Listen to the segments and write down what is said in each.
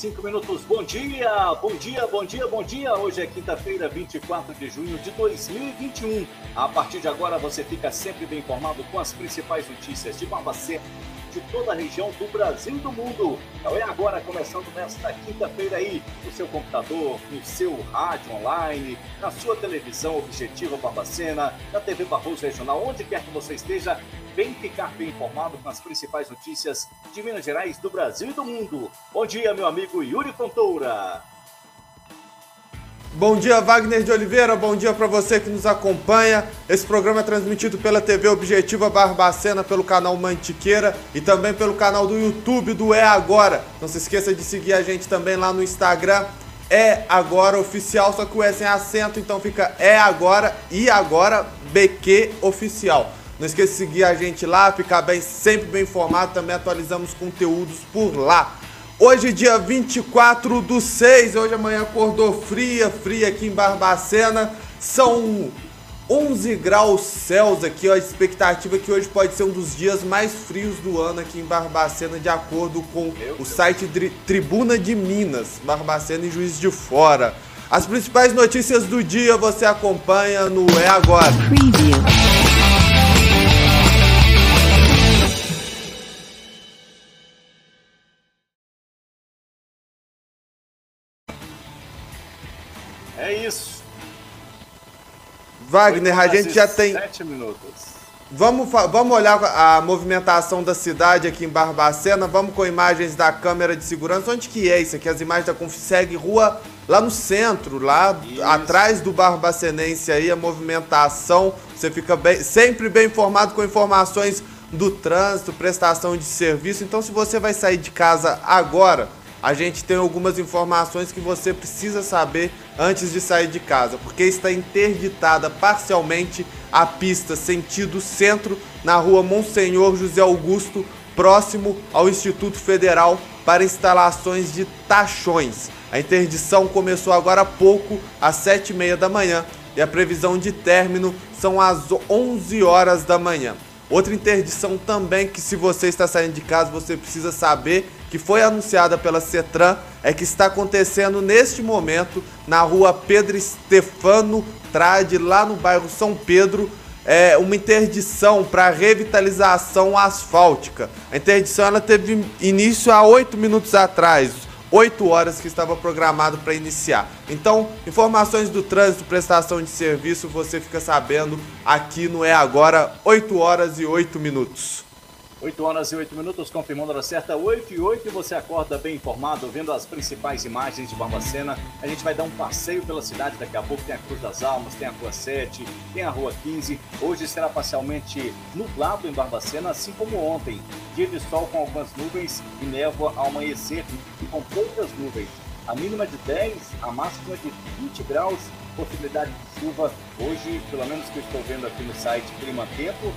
8 horas 5 minutos. Bom dia, bom dia, bom dia, bom dia. Hoje é quinta-feira, 24 de junho de 2021. A partir de agora você fica sempre bem informado com as principais notícias de Barbacena de toda a região do Brasil e do mundo. Então é agora, começando nesta quinta-feira aí, no seu computador, no seu rádio online, na sua televisão Objetiva Barbacena, na TV Barroso Regional, onde quer que você esteja, vem ficar bem informado com as principais notícias de Minas Gerais, do Brasil e do mundo. Bom dia, meu amigo Yuri Fontoura. Bom dia, Wagner de Oliveira. Bom dia para você que nos acompanha. Esse programa é transmitido pela TV Objetiva Barbacena, pelo canal Mantiqueira e também pelo canal do YouTube do É Agora. Não se esqueça de seguir a gente também lá no Instagram. É Agora Oficial, só que o é acento, então fica É Agora e Agora BQ Oficial. Não esqueça de seguir a gente lá, ficar bem, sempre bem informado. Também atualizamos conteúdos por lá. Hoje, dia 24 do 6, hoje amanhã acordou fria, fria aqui em Barbacena. São 11 graus Celsius aqui, ó, a expectativa é que hoje pode ser um dos dias mais frios do ano aqui em Barbacena, de acordo com o site Tribuna de Minas, Barbacena e Juiz de Fora. As principais notícias do dia você acompanha no É Agora. Preview. Wagner, a gente já tem. Sete minutos. Vamos, vamos olhar a movimentação da cidade aqui em Barbacena. Vamos com imagens da câmera de segurança. Onde que é isso aqui? As imagens da Confseg Rua, lá no centro, lá isso. atrás do Barbacenense aí, a movimentação. Você fica bem, sempre bem informado com informações do trânsito, prestação de serviço. Então, se você vai sair de casa agora, a gente tem algumas informações que você precisa saber antes de sair de casa, porque está interditada parcialmente a pista sentido centro na rua Monsenhor José Augusto, próximo ao Instituto Federal para instalações de tachões. A interdição começou agora há pouco, às sete e meia da manhã, e a previsão de término são às 11 horas da manhã. Outra interdição também que se você está saindo de casa, você precisa saber que foi anunciada pela CETRAN é que está acontecendo neste momento na rua Pedro Stefano Trade, lá no bairro São Pedro, é, uma interdição para revitalização asfáltica. A interdição ela teve início há oito minutos atrás. 8 horas que estava programado para iniciar. Então, informações do trânsito, prestação de serviço, você fica sabendo aqui no É Agora, 8 horas e 8 minutos. 8 horas e 8 minutos, confirmando a hora certa, 8 e 8, e você acorda bem informado, vendo as principais imagens de Barbacena. A gente vai dar um passeio pela cidade daqui a pouco, tem a Cruz das Almas, tem a Rua 7, tem a Rua 15. Hoje será parcialmente nublado em Barbacena, assim como ontem. Dia de sol com algumas nuvens e névoa ao amanhecer, e com poucas nuvens. A mínima de 10, a máxima de 20 graus, possibilidade de chuva. Hoje, pelo menos que eu estou vendo aqui no site Clima Tempo,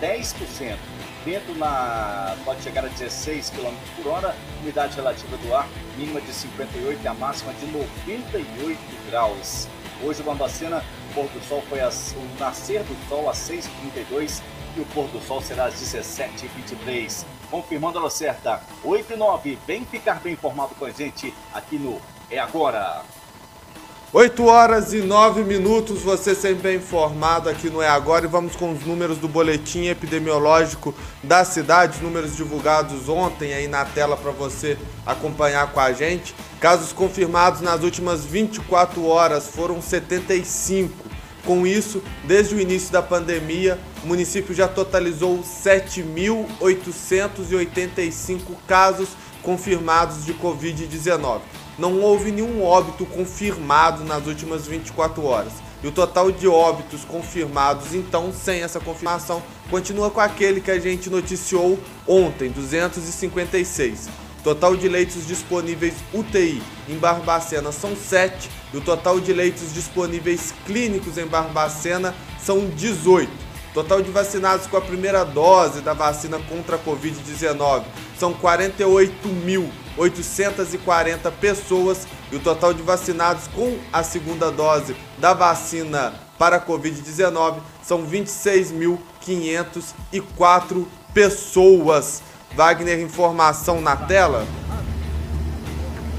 10% vento na, pode chegar a 16 km por hora, umidade relativa do ar mínima de 58 e a máxima de 98 graus. Hoje, Bambacena, o pôr do sol foi as, o nascer do sol às 6h32 e o pôr do sol será às 17h23. Confirmando a hora certa, 8 e 9. Vem ficar bem informado com a gente aqui no É Agora. 8 horas e 9 minutos, você sempre bem informado aqui no É Agora e vamos com os números do boletim epidemiológico da cidade, números divulgados ontem aí na tela para você acompanhar com a gente. Casos confirmados nas últimas 24 horas foram 75. Com isso, desde o início da pandemia, o município já totalizou 7.885 casos confirmados de Covid-19 não houve nenhum óbito confirmado nas últimas 24 horas. E o total de óbitos confirmados, então, sem essa confirmação, continua com aquele que a gente noticiou ontem, 256. Total de leitos disponíveis UTI em Barbacena são 7 e o total de leitos disponíveis clínicos em Barbacena são 18. Total de vacinados com a primeira dose da vacina contra a Covid-19 são 48 mil 840 pessoas e o total de vacinados com a segunda dose da vacina para a Covid-19 são 26.504 pessoas. Wagner, informação na tela?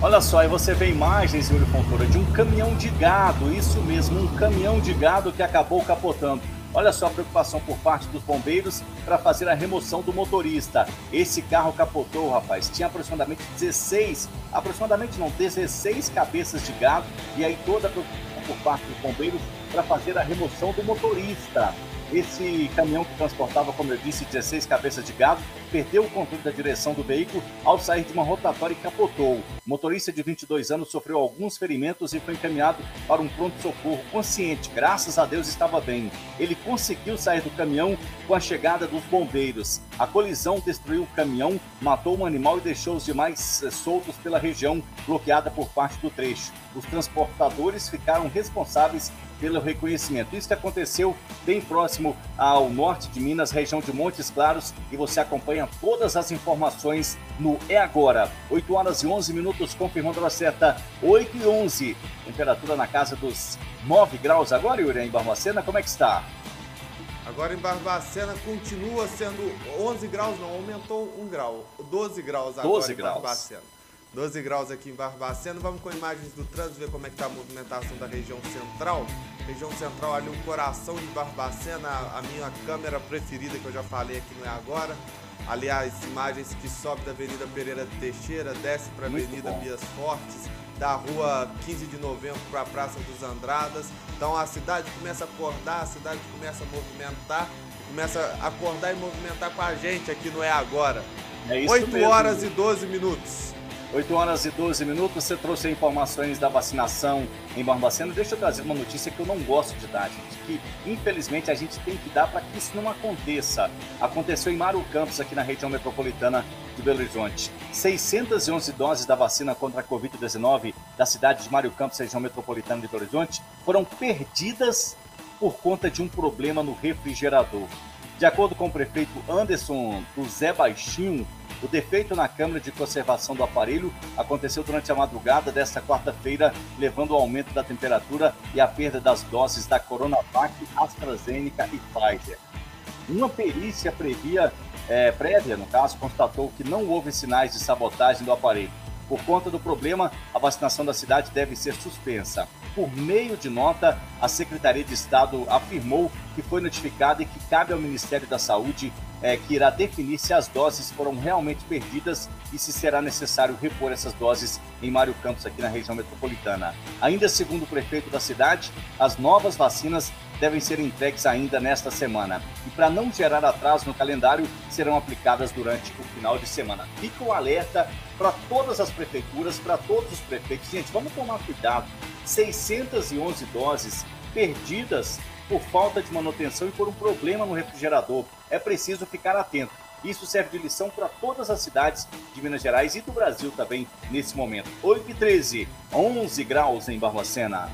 Olha só, aí você vê imagens, Yuri Fontoura, de um caminhão de gado, isso mesmo, um caminhão de gado que acabou capotando. Olha só a preocupação por parte dos bombeiros para fazer a remoção do motorista. Esse carro capotou, rapaz. Tinha aproximadamente 16, aproximadamente não, 16 cabeças de gado e aí toda a preocupação por parte dos bombeiros para fazer a remoção do motorista. Esse caminhão que transportava, como eu disse, 16 cabeças de gado, perdeu o controle da direção do veículo ao sair de uma rotatória e capotou. O motorista de 22 anos sofreu alguns ferimentos e foi encaminhado para um pronto-socorro consciente. Graças a Deus estava bem. Ele conseguiu sair do caminhão com a chegada dos bombeiros. A colisão destruiu o caminhão, matou um animal e deixou os demais eh, soltos pela região bloqueada por parte do trecho. Os transportadores ficaram responsáveis pelo reconhecimento. Isso aconteceu bem próximo ao norte de Minas, região de Montes Claros, e você acompanha todas as informações no É Agora. 8 horas e 11 minutos, confirmando a certa, 8 e 11. Temperatura na casa dos 9 graus agora, Yuri, em Barbacena, como é que está? Agora em Barbacena continua sendo 11 graus, não, aumentou 1 grau, 12 graus agora 12 graus. em Barbacena. 12 graus aqui em Barbacena. Vamos com imagens do trânsito, ver como é que está a movimentação da região central. Região central ali, o coração de Barbacena, a minha câmera preferida que eu já falei aqui não é agora. Aliás, imagens que sobe da Avenida Pereira Teixeira, desce para a Avenida Bias Fortes, da rua 15 de novembro para a Praça dos Andradas. Então a cidade começa a acordar, a cidade começa a movimentar, começa a acordar e movimentar com a gente aqui no É Agora. É 8 mesmo. horas e 12 minutos. 8 horas e 12 minutos, você trouxe informações da vacinação em Barbacena. Deixa eu trazer uma notícia que eu não gosto de dar, gente, que infelizmente a gente tem que dar para que isso não aconteça. Aconteceu em Mário Campos, aqui na região metropolitana de Belo Horizonte. 611 doses da vacina contra a Covid-19 da cidade de Mário Campos, região metropolitana de Belo Horizonte, foram perdidas por conta de um problema no refrigerador. De acordo com o prefeito Anderson do Zé Baixinho, o defeito na câmara de conservação do aparelho aconteceu durante a madrugada desta quarta-feira, levando ao aumento da temperatura e à perda das doses da Coronavac, AstraZeneca e Pfizer. Uma perícia previa, é, prévia, no caso, constatou que não houve sinais de sabotagem do aparelho. Por conta do problema, a vacinação da cidade deve ser suspensa. Por meio de nota, a Secretaria de Estado afirmou que foi notificada e que cabe ao Ministério da Saúde é, que irá definir se as doses foram realmente perdidas e se será necessário repor essas doses em Mário Campos, aqui na região metropolitana. Ainda segundo o prefeito da cidade, as novas vacinas devem ser entregues ainda nesta semana. E para não gerar atraso no calendário, serão aplicadas durante o final de semana. Fica o alerta para todas as prefeituras, para todos os prefeitos. Gente, vamos tomar cuidado. 611 doses perdidas por falta de manutenção e por um problema no refrigerador. É preciso ficar atento. Isso serve de lição para todas as cidades de Minas Gerais e do Brasil também nesse momento. 8 e 13, 11 graus em Barbacena.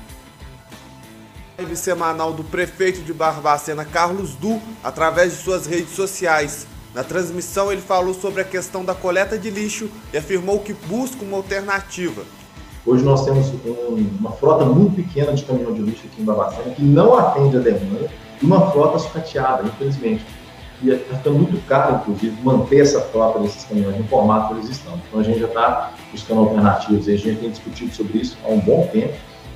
Live semanal do prefeito de Barbacena, Carlos Du, através de suas redes sociais. Na transmissão, ele falou sobre a questão da coleta de lixo e afirmou que busca uma alternativa. Hoje nós temos um, uma frota muito pequena de caminhão de lixo aqui em Babacena que não atende a demanda e uma frota sucateada, infelizmente. E está é, ficando muito caro, inclusive, manter essa frota desses caminhões no formato que eles estão. Então a gente já está buscando alternativas, a gente tem discutido sobre isso há um bom tempo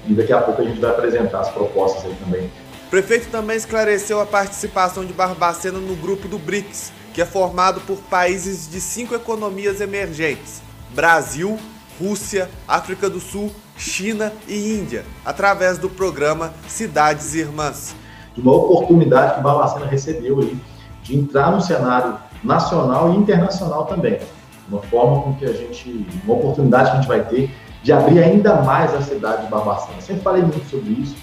e daqui a pouco a gente vai apresentar as propostas aí também. O prefeito também esclareceu a participação de Barbacena no grupo do BRICS, que é formado por países de cinco economias emergentes: Brasil, Rússia, África do Sul, China e Índia, através do programa Cidades Irmãs. Uma oportunidade que Barbacena recebeu aí de entrar no cenário nacional e internacional também. Uma forma com que a gente, uma oportunidade que a gente vai ter de abrir ainda mais a cidade de Barbacena. Sempre falei muito sobre isso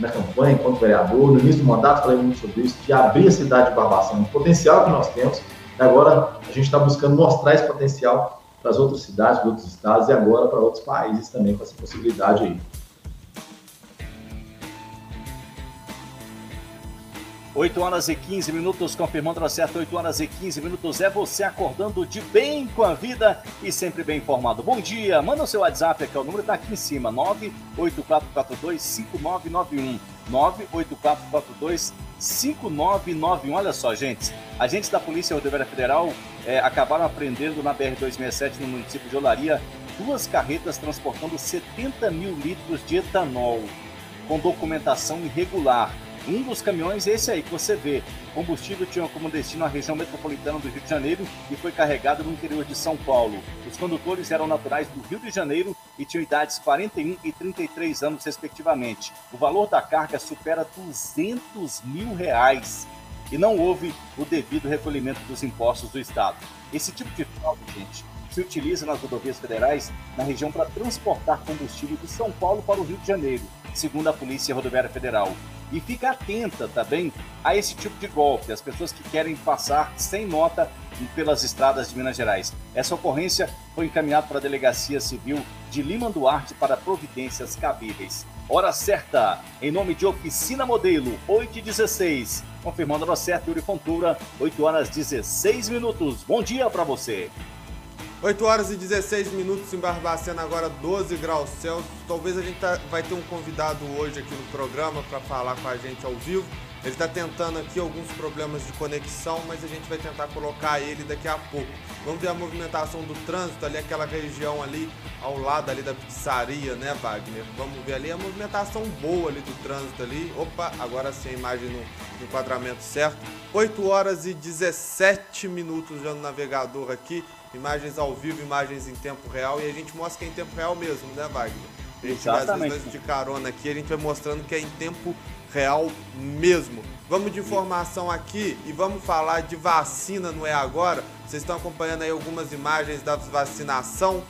na campanha, enquanto vereador, no início do mandato falei muito sobre isso, de abrir a cidade de Barbacena, o potencial que nós temos. E agora a gente está buscando mostrar esse potencial para as outras cidades, para outros estados e agora para outros países também com essa possibilidade aí. 8 horas e 15 minutos, confirmando a certa 8 horas e 15 minutos. É você acordando de bem com a vida e sempre bem informado. Bom dia, manda o seu WhatsApp aqui, o número está aqui em cima: 984425991. 984425991. Olha só, gente, agentes da Polícia Rodoviária Federal é, acabaram apreendendo na BR-267, no município de Olaria, duas carretas transportando 70 mil litros de etanol, com documentação irregular. Um dos caminhões é esse aí que você vê. Combustível tinha como destino a região metropolitana do Rio de Janeiro e foi carregado no interior de São Paulo. Os condutores eram naturais do Rio de Janeiro e tinham idades 41 e 33 anos, respectivamente. O valor da carga supera 200 mil reais e não houve o devido recolhimento dos impostos do Estado. Esse tipo de fraude, gente, se utiliza nas rodovias federais na região para transportar combustível de São Paulo para o Rio de Janeiro, segundo a Polícia Rodoviária Federal. E fica atenta também a esse tipo de golpe, as pessoas que querem passar sem nota pelas estradas de Minas Gerais. Essa ocorrência foi encaminhada para a Delegacia Civil de Lima Duarte para providências cabíveis. Hora certa, em nome de Oficina Modelo, 8 e 16. Confirmando a hora certa, Yuri Fontura, 8 horas 16 minutos. Bom dia para você. 8 horas e 16 minutos em Barbacena, agora 12 graus Celsius. Talvez a gente tá, vai ter um convidado hoje aqui no programa para falar com a gente ao vivo. Ele está tentando aqui alguns problemas de conexão, mas a gente vai tentar colocar ele daqui a pouco. Vamos ver a movimentação do trânsito ali, aquela região ali ao lado ali da pizzaria, né, Wagner? Vamos ver ali a movimentação boa ali do trânsito ali. Opa, agora sim a imagem no, no enquadramento certo. 8 horas e 17 minutos já no navegador aqui. Imagens ao vivo, imagens em tempo real e a gente mostra que é em tempo real mesmo, né, Wagner? A gente Exatamente. vai, às vezes, de carona aqui, a gente vai mostrando que é em tempo real mesmo. Vamos de informação aqui e vamos falar de vacina, não é agora? Vocês estão acompanhando aí algumas imagens da vacinação.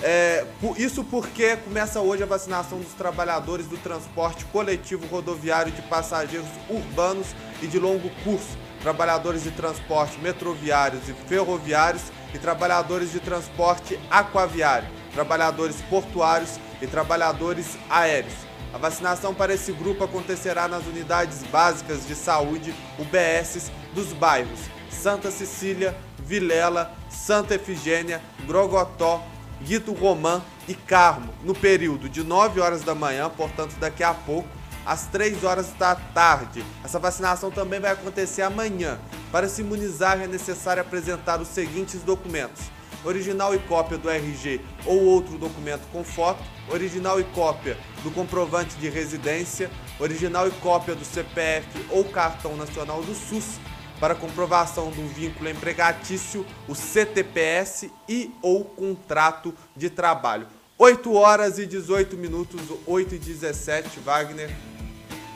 É, isso porque começa hoje a vacinação dos trabalhadores do transporte coletivo rodoviário de passageiros urbanos e de longo curso, trabalhadores de transporte metroviários e ferroviários e trabalhadores de transporte aquaviário, trabalhadores portuários e trabalhadores aéreos. A vacinação para esse grupo acontecerá nas unidades básicas de saúde UBSs dos bairros Santa Cecília, Vilela, Santa Efigênia, Grogotó, Guito Romã e Carmo, no período de 9 horas da manhã, portanto daqui a pouco, às 3 horas da tarde. Essa vacinação também vai acontecer amanhã. Para se imunizar é necessário apresentar os seguintes documentos: original e cópia do RG ou outro documento com foto, original e cópia do comprovante de residência, original e cópia do CPF ou cartão nacional do SUS para comprovação do vínculo empregatício, o CTPS e ou contrato de trabalho. 8 horas e 18 minutos, 8 e 17, Wagner.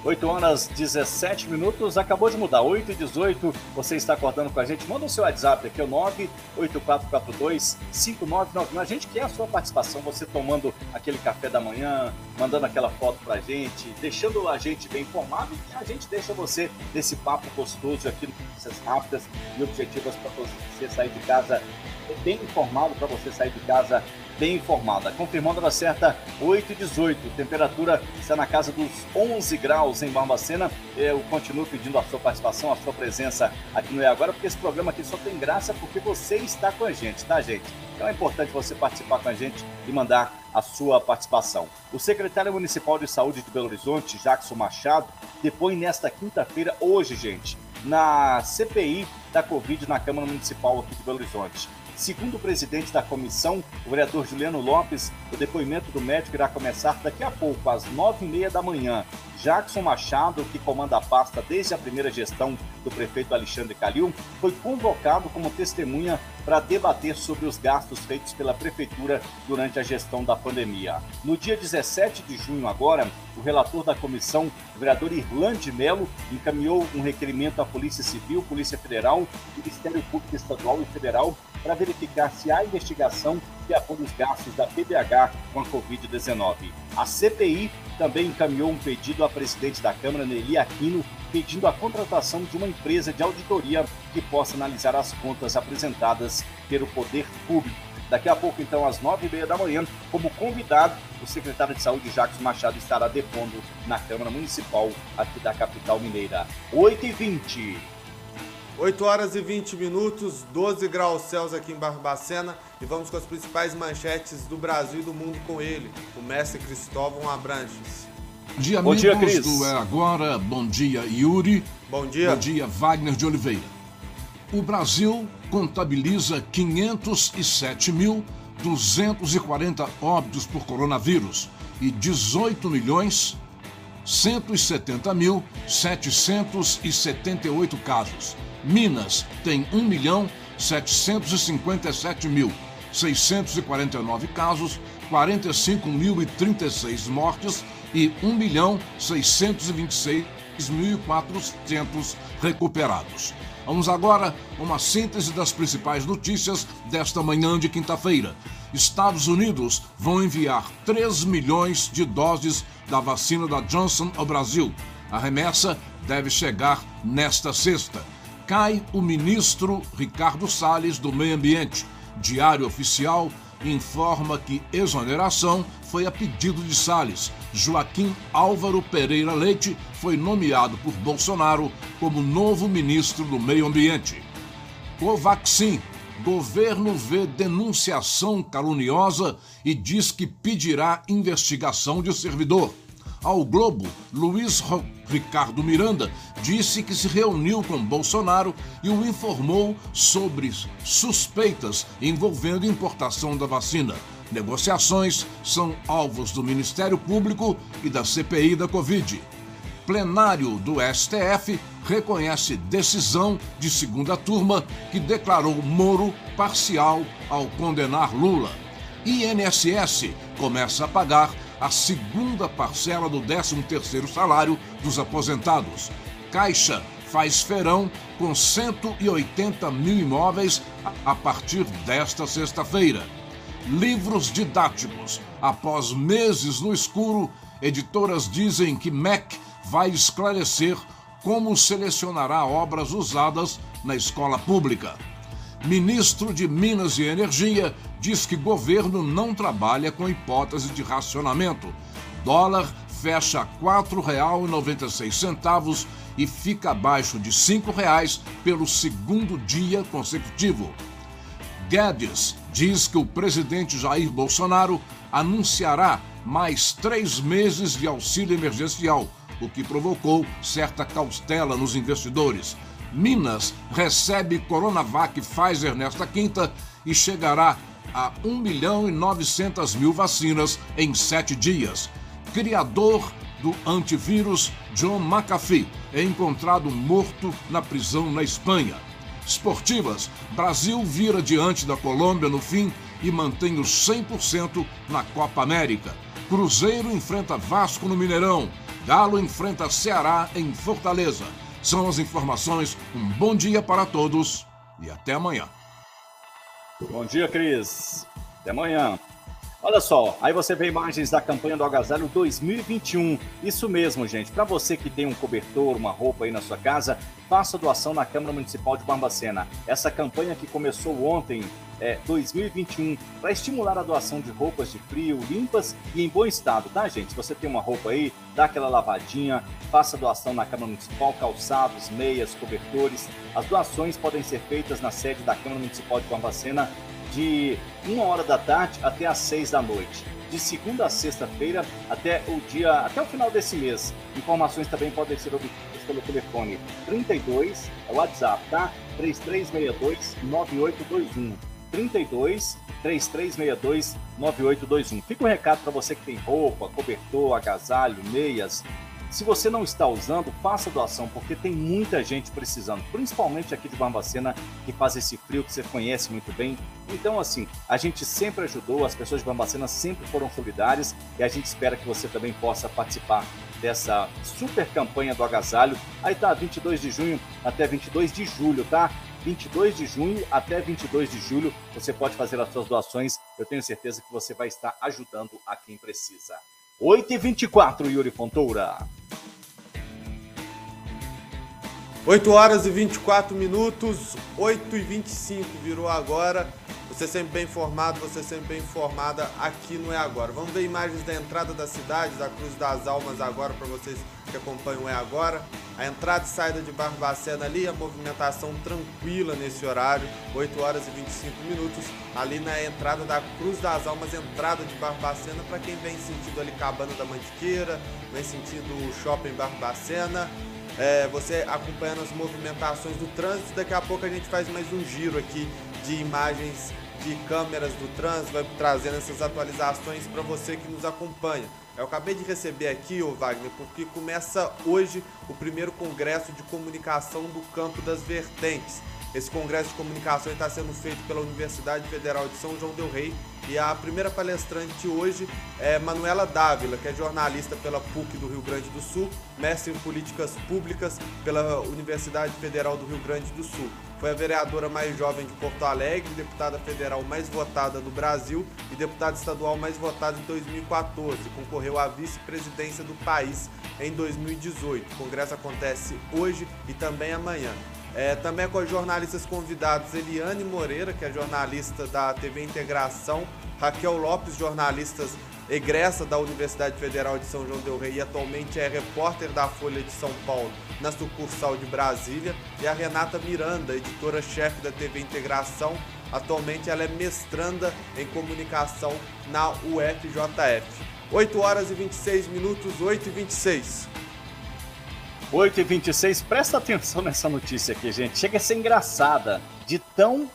8 horas 17 minutos, acabou de mudar, 8 e 18, você está acordando com a gente, manda o seu WhatsApp aqui, é o 98442-5991, a gente quer a sua participação, você tomando aquele café da manhã, mandando aquela foto pra gente, deixando a gente bem informado, e a gente deixa você nesse papo gostoso aqui no Notícias Rápidas e Objetivas para você sair de casa bem informado, para você sair de casa bem informada. Confirmando a certa, 8 e 18. Temperatura está na casa dos 11 graus em Barbacena. Eu continuo pedindo a sua participação, a sua presença aqui no É Agora, porque esse programa aqui só tem graça porque você está com a gente, tá, gente? Então é importante você participar com a gente e mandar a sua participação. O secretário municipal de saúde de Belo Horizonte, Jackson Machado, depõe nesta quinta-feira, hoje, gente, na CPI da Covid na Câmara Municipal aqui de Belo Horizonte. Segundo o presidente da comissão, o vereador Juliano Lopes, o depoimento do médico irá começar daqui a pouco, às nove e meia da manhã. Jackson Machado, que comanda a pasta desde a primeira gestão do prefeito Alexandre Calil, foi convocado como testemunha para debater sobre os gastos feitos pela prefeitura durante a gestão da pandemia. No dia 17 de junho agora, o relator da comissão, o vereador Irlande Melo, encaminhou um requerimento à Polícia Civil, Polícia Federal, Ministério Público Estadual e Federal para verificar se há investigação de acordo os gastos da PBH com a Covid-19. A CPI também encaminhou um pedido à presidente da Câmara, Nelly Aquino, pedindo a contratação de uma empresa de auditoria que possa analisar as contas apresentadas pelo poder público. Daqui a pouco, então, às nove e meia da manhã, como convidado, o secretário de Saúde, Jacques Machado, estará depondo na Câmara Municipal aqui da capital mineira. 8 e 20 8 horas e 20 minutos, 12 graus Celsius aqui em Barbacena e vamos com as principais manchetes do Brasil e do mundo com ele, o mestre Cristóvão Abranches. Bom dia, Bom dia, Cris. do É Agora. Bom dia, Yuri. Bom dia. Bom dia, Wagner de Oliveira. O Brasil contabiliza 507 mil 240 óbitos por coronavírus e 18 milhões 170 mil 778 casos. Minas tem 1 milhão 757 mil 649 casos, 45.036 mortes e 1 milhão 626.400 recuperados. Vamos agora uma síntese das principais notícias desta manhã de quinta-feira. Estados Unidos vão enviar 3 milhões de doses da vacina da Johnson ao Brasil. A remessa deve chegar nesta sexta. Cai o ministro Ricardo Salles do Meio Ambiente. Diário Oficial informa que exoneração foi a pedido de Salles. Joaquim Álvaro Pereira Leite foi nomeado por Bolsonaro como novo ministro do Meio Ambiente. Covaxin. Governo vê denunciação caluniosa e diz que pedirá investigação de servidor. Ao Globo, Luiz Ricardo Miranda disse que se reuniu com Bolsonaro e o informou sobre suspeitas envolvendo importação da vacina. Negociações são alvos do Ministério Público e da CPI da Covid. Plenário do STF reconhece decisão de segunda turma que declarou Moro parcial ao condenar Lula. INSS começa a pagar a segunda parcela do 13º salário dos aposentados. Caixa faz feirão com 180 mil imóveis a partir desta sexta-feira. Livros didáticos. Após meses no escuro, editoras dizem que MEC vai esclarecer como selecionará obras usadas na escola pública. Ministro de Minas e Energia diz que governo não trabalha com hipótese de racionamento. Dólar fecha R$ 4,96 e fica abaixo de R$ 5,00 pelo segundo dia consecutivo. Guedes diz que o presidente Jair Bolsonaro anunciará mais três meses de auxílio emergencial, o que provocou certa cautela nos investidores. Minas recebe Coronavac Pfizer nesta quinta e chegará a 1 milhão e 900 mil vacinas em sete dias. Criador do antivírus John McAfee é encontrado morto na prisão na Espanha. Esportivas: Brasil vira diante da Colômbia no fim e mantém os 100% na Copa América. Cruzeiro enfrenta Vasco no Mineirão. Galo enfrenta Ceará em Fortaleza. São as informações. Um bom dia para todos e até amanhã. Bom dia, Cris. Até amanhã. Olha só, aí você vê imagens da campanha do Agasalho 2021. Isso mesmo, gente. Para você que tem um cobertor, uma roupa aí na sua casa, faça doação na Câmara Municipal de Barbacena. Essa campanha que começou ontem, é, 2021, para estimular a doação de roupas de frio, limpas e em bom estado, tá, gente? Se você tem uma roupa aí, dá aquela lavadinha, faça doação na Câmara Municipal, calçados, meias, cobertores. As doações podem ser feitas na sede da Câmara Municipal de Barbacena de uma hora da tarde até às seis da noite. De segunda a sexta-feira até o dia, até o final desse mês. Informações também podem ser obtidas pelo telefone 32, é o WhatsApp, tá? 3362 9821. 32 3362 9821. Fica um recado para você que tem roupa, cobertor, agasalho, meias, se você não está usando, faça doação, porque tem muita gente precisando, principalmente aqui de Barbacena, que faz esse frio que você conhece muito bem. Então, assim, a gente sempre ajudou, as pessoas de Barbacena sempre foram solidárias e a gente espera que você também possa participar dessa super campanha do agasalho. Aí tá, 22 de junho até 22 de julho, tá? 22 de junho até 22 de julho, você pode fazer as suas doações. Eu tenho certeza que você vai estar ajudando a quem precisa. 8h24, Yuri Fontoura. 8 horas e 24 minutos, 8 e 25 virou agora. Você sempre bem informado, você sempre bem informada aqui no É Agora. Vamos ver imagens da entrada da cidade, da Cruz das Almas agora, para vocês que acompanham o É Agora. A entrada e saída de Barbacena ali, a movimentação tranquila nesse horário, 8 horas e 25 minutos, ali na entrada da Cruz das Almas, entrada de Barbacena, para quem vem sentido ali Cabana da Mantiqueira, vem sentido o Shopping Barbacena é, você acompanhando as movimentações do trânsito. Daqui a pouco a gente faz mais um giro aqui de imagens de câmeras do trânsito, vai trazendo essas atualizações para você que nos acompanha. Eu acabei de receber aqui, o Wagner, porque começa hoje o primeiro congresso de comunicação do Campo das Vertentes. Esse congresso de comunicação está sendo feito pela Universidade Federal de São João del Rei e a primeira palestrante hoje é Manuela Dávila, que é jornalista pela PUC do Rio Grande do Sul, mestre em políticas públicas pela Universidade Federal do Rio Grande do Sul. Foi a vereadora mais jovem de Porto Alegre, deputada federal mais votada do Brasil e deputada estadual mais votada em 2014. Concorreu à vice-presidência do país em 2018. O congresso acontece hoje e também amanhã. É, também com os jornalistas convidados Eliane Moreira, que é jornalista da TV Integração, Raquel Lopes, jornalistas egressa da Universidade Federal de São João del Rei e atualmente é repórter da Folha de São Paulo na sucursal de Brasília, e a Renata Miranda, editora-chefe da TV Integração. Atualmente ela é mestranda em comunicação na UFJF. 8 horas e 26 minutos, 8 e 26. 8 e 26, presta atenção nessa notícia aqui, gente. Chega a ser engraçada, de tão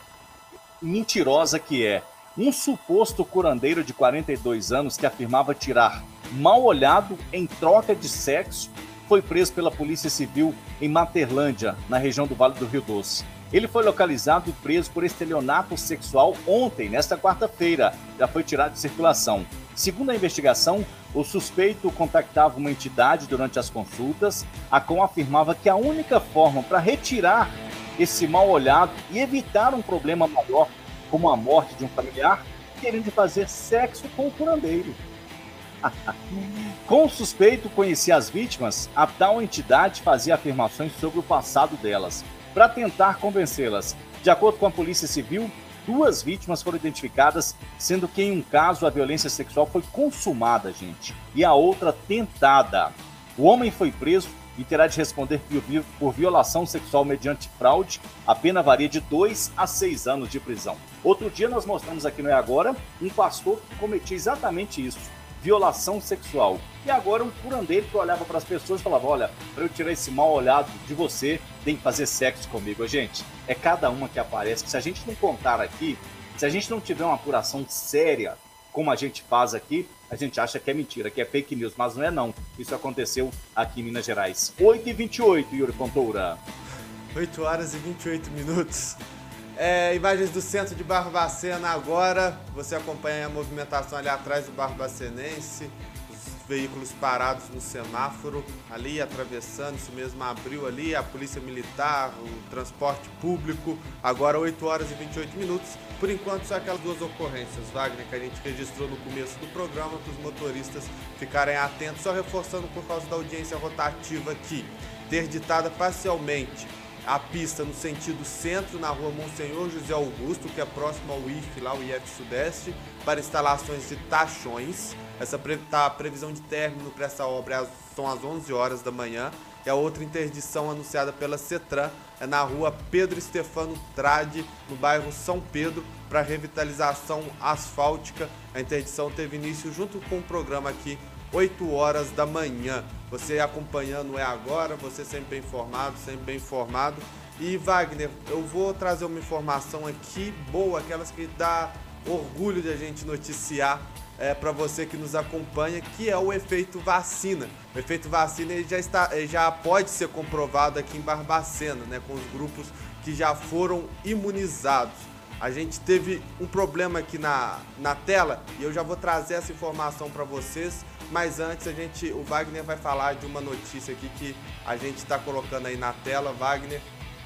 mentirosa que é. Um suposto curandeiro de 42 anos que afirmava tirar mal olhado em troca de sexo foi preso pela Polícia Civil em Materlândia, na região do Vale do Rio Doce. Ele foi localizado e preso por estelionato sexual ontem, nesta quarta-feira. Já foi tirado de circulação. Segundo a investigação, o suspeito contactava uma entidade durante as consultas, a qual afirmava que a única forma para retirar esse mal olhado e evitar um problema maior, como a morte de um familiar, seria de fazer sexo com o curandeiro. com o suspeito conhecia as vítimas, a tal entidade fazia afirmações sobre o passado delas, para tentar convencê-las. De acordo com a Polícia Civil, duas vítimas foram identificadas, sendo que em um caso a violência sexual foi consumada, gente, e a outra tentada. O homem foi preso e terá de responder por violação sexual mediante fraude. A pena varia de 2 a 6 anos de prisão. Outro dia nós mostramos aqui no É Agora um pastor que cometia exatamente isso violação sexual. E agora um curandeiro que olhava para as pessoas e falava: Olha, para eu tirar esse mal olhado de você, tem que fazer sexo comigo. Gente, é cada uma que aparece. Se a gente não contar aqui, se a gente não tiver uma apuração séria, como a gente faz aqui, a gente acha que é mentira, que é fake news, mas não é não. Isso aconteceu aqui em Minas Gerais. 8h28, Yuri Fontoura. 8 horas e 28 minutos. É, imagens do centro de Barbacena agora. Você acompanha a movimentação ali atrás do Barbacenense. Os veículos parados no semáforo, ali atravessando, isso mesmo abriu ali. A polícia militar, o transporte público. Agora 8 horas e 28 minutos. Por enquanto, só aquelas duas ocorrências, Wagner, que a gente registrou no começo do programa, para os motoristas ficarem atentos. Só reforçando por causa da audiência rotativa aqui. Interditada parcialmente a pista no sentido centro, na rua Monsenhor José Augusto, que é próximo ao IF, lá o IF Sudeste, para instalações de tachões. Essa pre tá, previsão de término para essa obra é são às 11 horas da manhã. E a outra interdição anunciada pela CETRAN é na rua Pedro Stefano Trade, no bairro São Pedro, para revitalização asfáltica. A interdição teve início junto com o programa aqui 8 horas da manhã. Você acompanhando é agora, você sempre bem informado, sempre bem informado. E Wagner, eu vou trazer uma informação aqui boa, aquelas que dá orgulho de a gente noticiar é, para você que nos acompanha, que é o efeito vacina. O efeito vacina ele já, está, ele já pode ser comprovado aqui em Barbacena, né, com os grupos que já foram imunizados. A gente teve um problema aqui na, na tela e eu já vou trazer essa informação para vocês. Mas antes a gente, o Wagner vai falar de uma notícia aqui que a gente está colocando aí na tela, Wagner.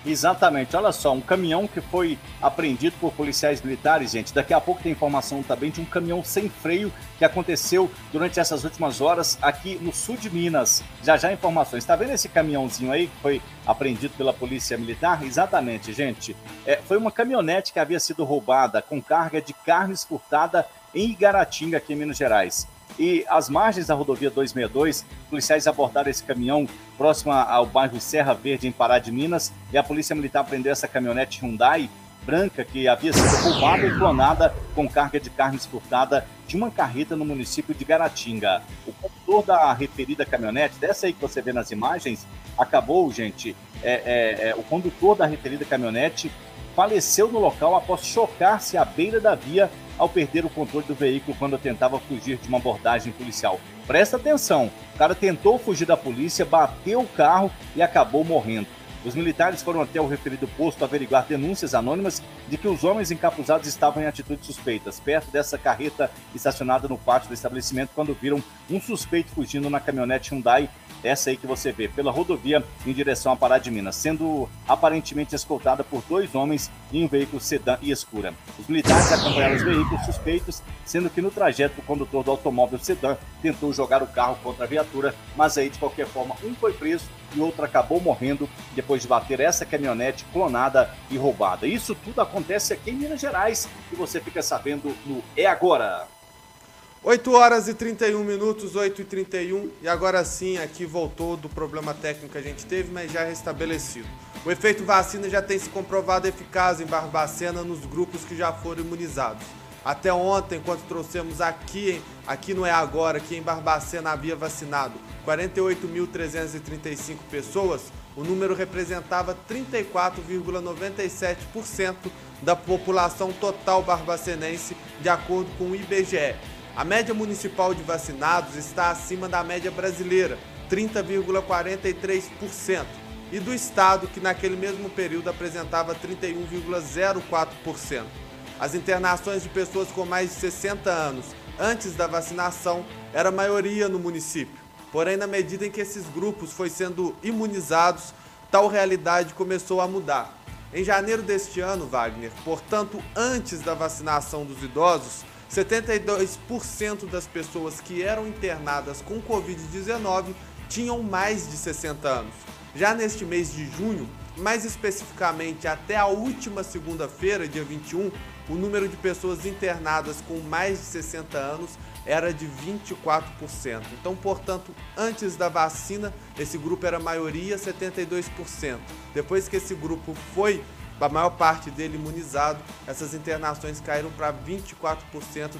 Exatamente, olha só, um caminhão que foi apreendido por policiais militares, gente. Daqui a pouco tem informação também de um caminhão sem freio que aconteceu durante essas últimas horas aqui no sul de Minas. Já já informações. Está vendo esse caminhãozinho aí que foi apreendido pela polícia militar? Exatamente, gente. É, foi uma caminhonete que havia sido roubada com carga de carne furtada em Igaratinga, aqui em Minas Gerais. E às margens da rodovia 262, policiais abordaram esse caminhão próximo ao bairro Serra Verde, em Pará de Minas, e a polícia militar prendeu essa caminhonete Hyundai branca que havia sido roubada e clonada com carga de carne exportada de uma carreta no município de Garatinga. O condutor da referida caminhonete, dessa aí que você vê nas imagens, acabou, gente, é, é, é, o condutor da referida caminhonete faleceu no local após chocar-se à beira da via ao perder o controle do veículo quando tentava fugir de uma abordagem policial. Presta atenção, o cara tentou fugir da polícia, bateu o carro e acabou morrendo. Os militares foram até o referido posto averiguar denúncias anônimas de que os homens encapuzados estavam em atitudes suspeitas, perto dessa carreta estacionada no pátio do estabelecimento, quando viram um suspeito fugindo na caminhonete Hyundai essa aí que você vê, pela rodovia em direção a Pará de Minas, sendo aparentemente escoltada por dois homens em um veículo sedã e escura. Os militares acompanharam os veículos suspeitos, sendo que no trajeto o condutor do automóvel sedã tentou jogar o carro contra a viatura, mas aí de qualquer forma um foi preso e outro acabou morrendo depois de bater essa caminhonete clonada e roubada. Isso tudo acontece aqui em Minas Gerais e você fica sabendo no É Agora. 8 horas e 31 minutos, 8 e 31 e agora sim aqui voltou do problema técnico que a gente teve, mas já restabelecido. O efeito vacina já tem se comprovado eficaz em Barbacena nos grupos que já foram imunizados. Até ontem, enquanto trouxemos aqui, aqui não é agora, aqui em Barbacena havia vacinado 48.335 pessoas, o número representava 34,97% da população total barbacenense, de acordo com o IBGE. A média municipal de vacinados está acima da média brasileira, 30,43%, e do estado, que naquele mesmo período apresentava 31,04%. As internações de pessoas com mais de 60 anos antes da vacinação era maioria no município. Porém, na medida em que esses grupos foi sendo imunizados, tal realidade começou a mudar. Em janeiro deste ano, Wagner, portanto, antes da vacinação dos idosos, 72% das pessoas que eram internadas com Covid-19 tinham mais de 60 anos. Já neste mês de junho, mais especificamente até a última segunda-feira, dia 21, o número de pessoas internadas com mais de 60 anos era de 24%. Então, portanto, antes da vacina, esse grupo era maioria, 72%. Depois que esse grupo foi a maior parte dele imunizado, essas internações caíram para 24%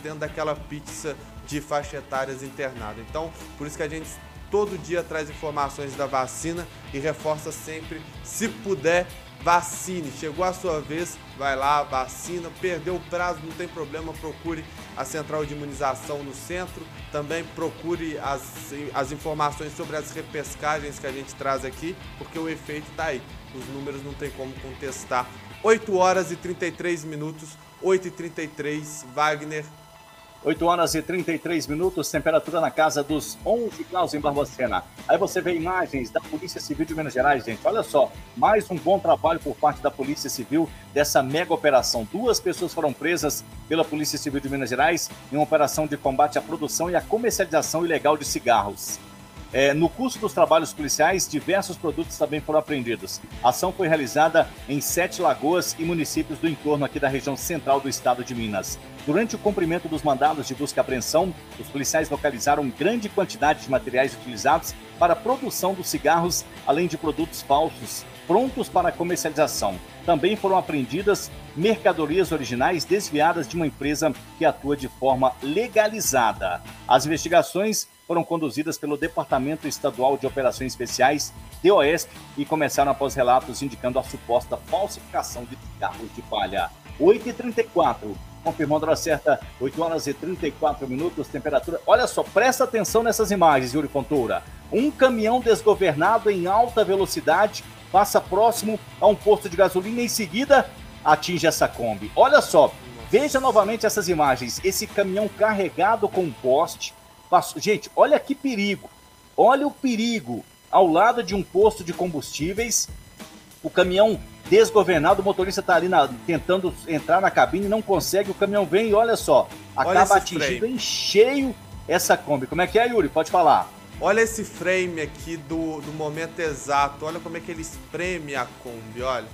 dentro daquela pizza de faixa etárias internadas. Então, por isso que a gente todo dia traz informações da vacina e reforça sempre, se puder, vacine. Chegou a sua vez, vai lá, vacina. Perdeu o prazo, não tem problema, procure a central de imunização no centro. Também procure as, as informações sobre as repescagens que a gente traz aqui, porque o efeito está aí os números não tem como contestar. 8 horas e 33 minutos, 8 e 33, Wagner. 8 horas e 33 minutos, temperatura na casa dos 11 graus em Barbacena. Aí você vê imagens da Polícia Civil de Minas Gerais, gente. Olha só, mais um bom trabalho por parte da Polícia Civil dessa mega operação. Duas pessoas foram presas pela Polícia Civil de Minas Gerais em uma operação de combate à produção e à comercialização ilegal de cigarros. É, no curso dos trabalhos policiais, diversos produtos também foram apreendidos. A ação foi realizada em Sete Lagoas e municípios do entorno aqui da região central do estado de Minas. Durante o cumprimento dos mandados de busca e apreensão, os policiais localizaram grande quantidade de materiais utilizados para a produção dos cigarros, além de produtos falsos, prontos para comercialização. Também foram apreendidas mercadorias originais desviadas de uma empresa que atua de forma legalizada. As investigações foram conduzidas pelo Departamento Estadual de Operações Especiais, DOESP, e começaram após relatos indicando a suposta falsificação de cigarros de palha. 8h34, confirmando a hora certa, 8 horas e 34 minutos, temperatura. Olha só, presta atenção nessas imagens, Yuri Fontoura. Um caminhão desgovernado em alta velocidade passa próximo a um posto de gasolina e em seguida atinge essa Kombi. Olha só, veja novamente essas imagens. Esse caminhão carregado com um poste Passou... Gente, olha que perigo. Olha o perigo. Ao lado de um posto de combustíveis, o caminhão desgovernado, o motorista está ali na... tentando entrar na cabine, não consegue, o caminhão vem e olha só, acaba atingindo em cheio essa Kombi. Como é que é, Yuri? Pode falar. Olha esse frame aqui do, do momento exato. Olha como é que ele espreme a Kombi, olha.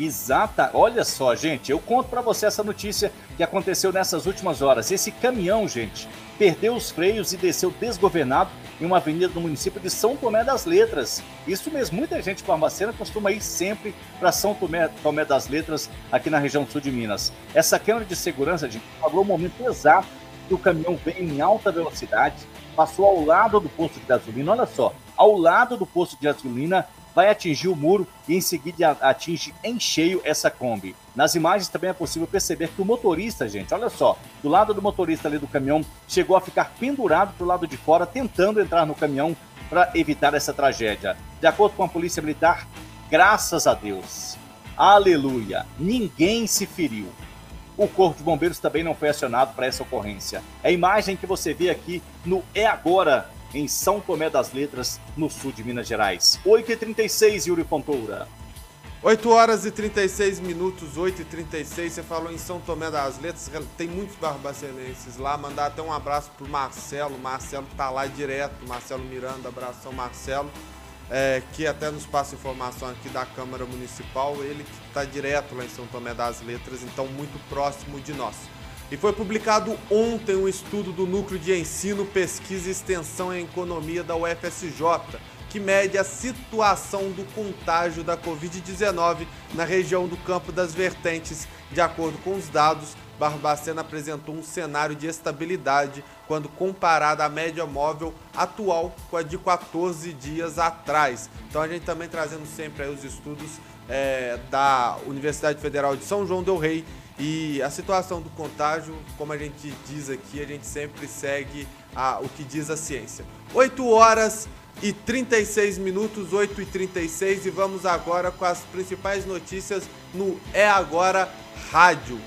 Exata, olha só, gente, eu conto para você essa notícia que aconteceu nessas últimas horas. Esse caminhão, gente, perdeu os freios e desceu desgovernado em uma avenida do município de São Tomé das Letras. Isso mesmo, muita gente farmacêutica costuma ir sempre para São Tomé, Tomé, das Letras, aqui na região sul de Minas. Essa câmera de segurança, gente, falou o momento exato que o caminhão veio em alta velocidade, passou ao lado do posto de gasolina, olha só, ao lado do posto de gasolina, vai atingir o muro e em seguida atinge em cheio essa Kombi. Nas imagens também é possível perceber que o motorista, gente, olha só, do lado do motorista ali do caminhão, chegou a ficar pendurado para o lado de fora, tentando entrar no caminhão para evitar essa tragédia. De acordo com a Polícia Militar, graças a Deus, aleluia, ninguém se feriu. O Corpo de Bombeiros também não foi acionado para essa ocorrência. A imagem que você vê aqui no É Agora, em São Tomé das Letras, no sul de Minas Gerais. 8h36, Yuri Fontoura. 8 horas e 36 minutos, 8 e 36 Você falou em São Tomé das Letras, tem muitos barbacenenses lá. Mandar até um abraço pro Marcelo. Marcelo tá lá direto, Marcelo Miranda, abração Marcelo, é, que até nos passa informação aqui da Câmara Municipal. Ele que está direto lá em São Tomé das Letras, então muito próximo de nós. E foi publicado ontem um estudo do Núcleo de Ensino, Pesquisa e Extensão em Economia da UFSJ, que mede a situação do contágio da Covid-19 na região do Campo das Vertentes. De acordo com os dados, Barbacena apresentou um cenário de estabilidade quando comparada à média móvel atual com a de 14 dias atrás. Então a gente também trazendo sempre os estudos é, da Universidade Federal de São João del Rei e a situação do contágio, como a gente diz aqui, a gente sempre segue a, o que diz a ciência. 8 horas e 36 minutos, 8 e 36 e vamos agora com as principais notícias no É Agora Rádio.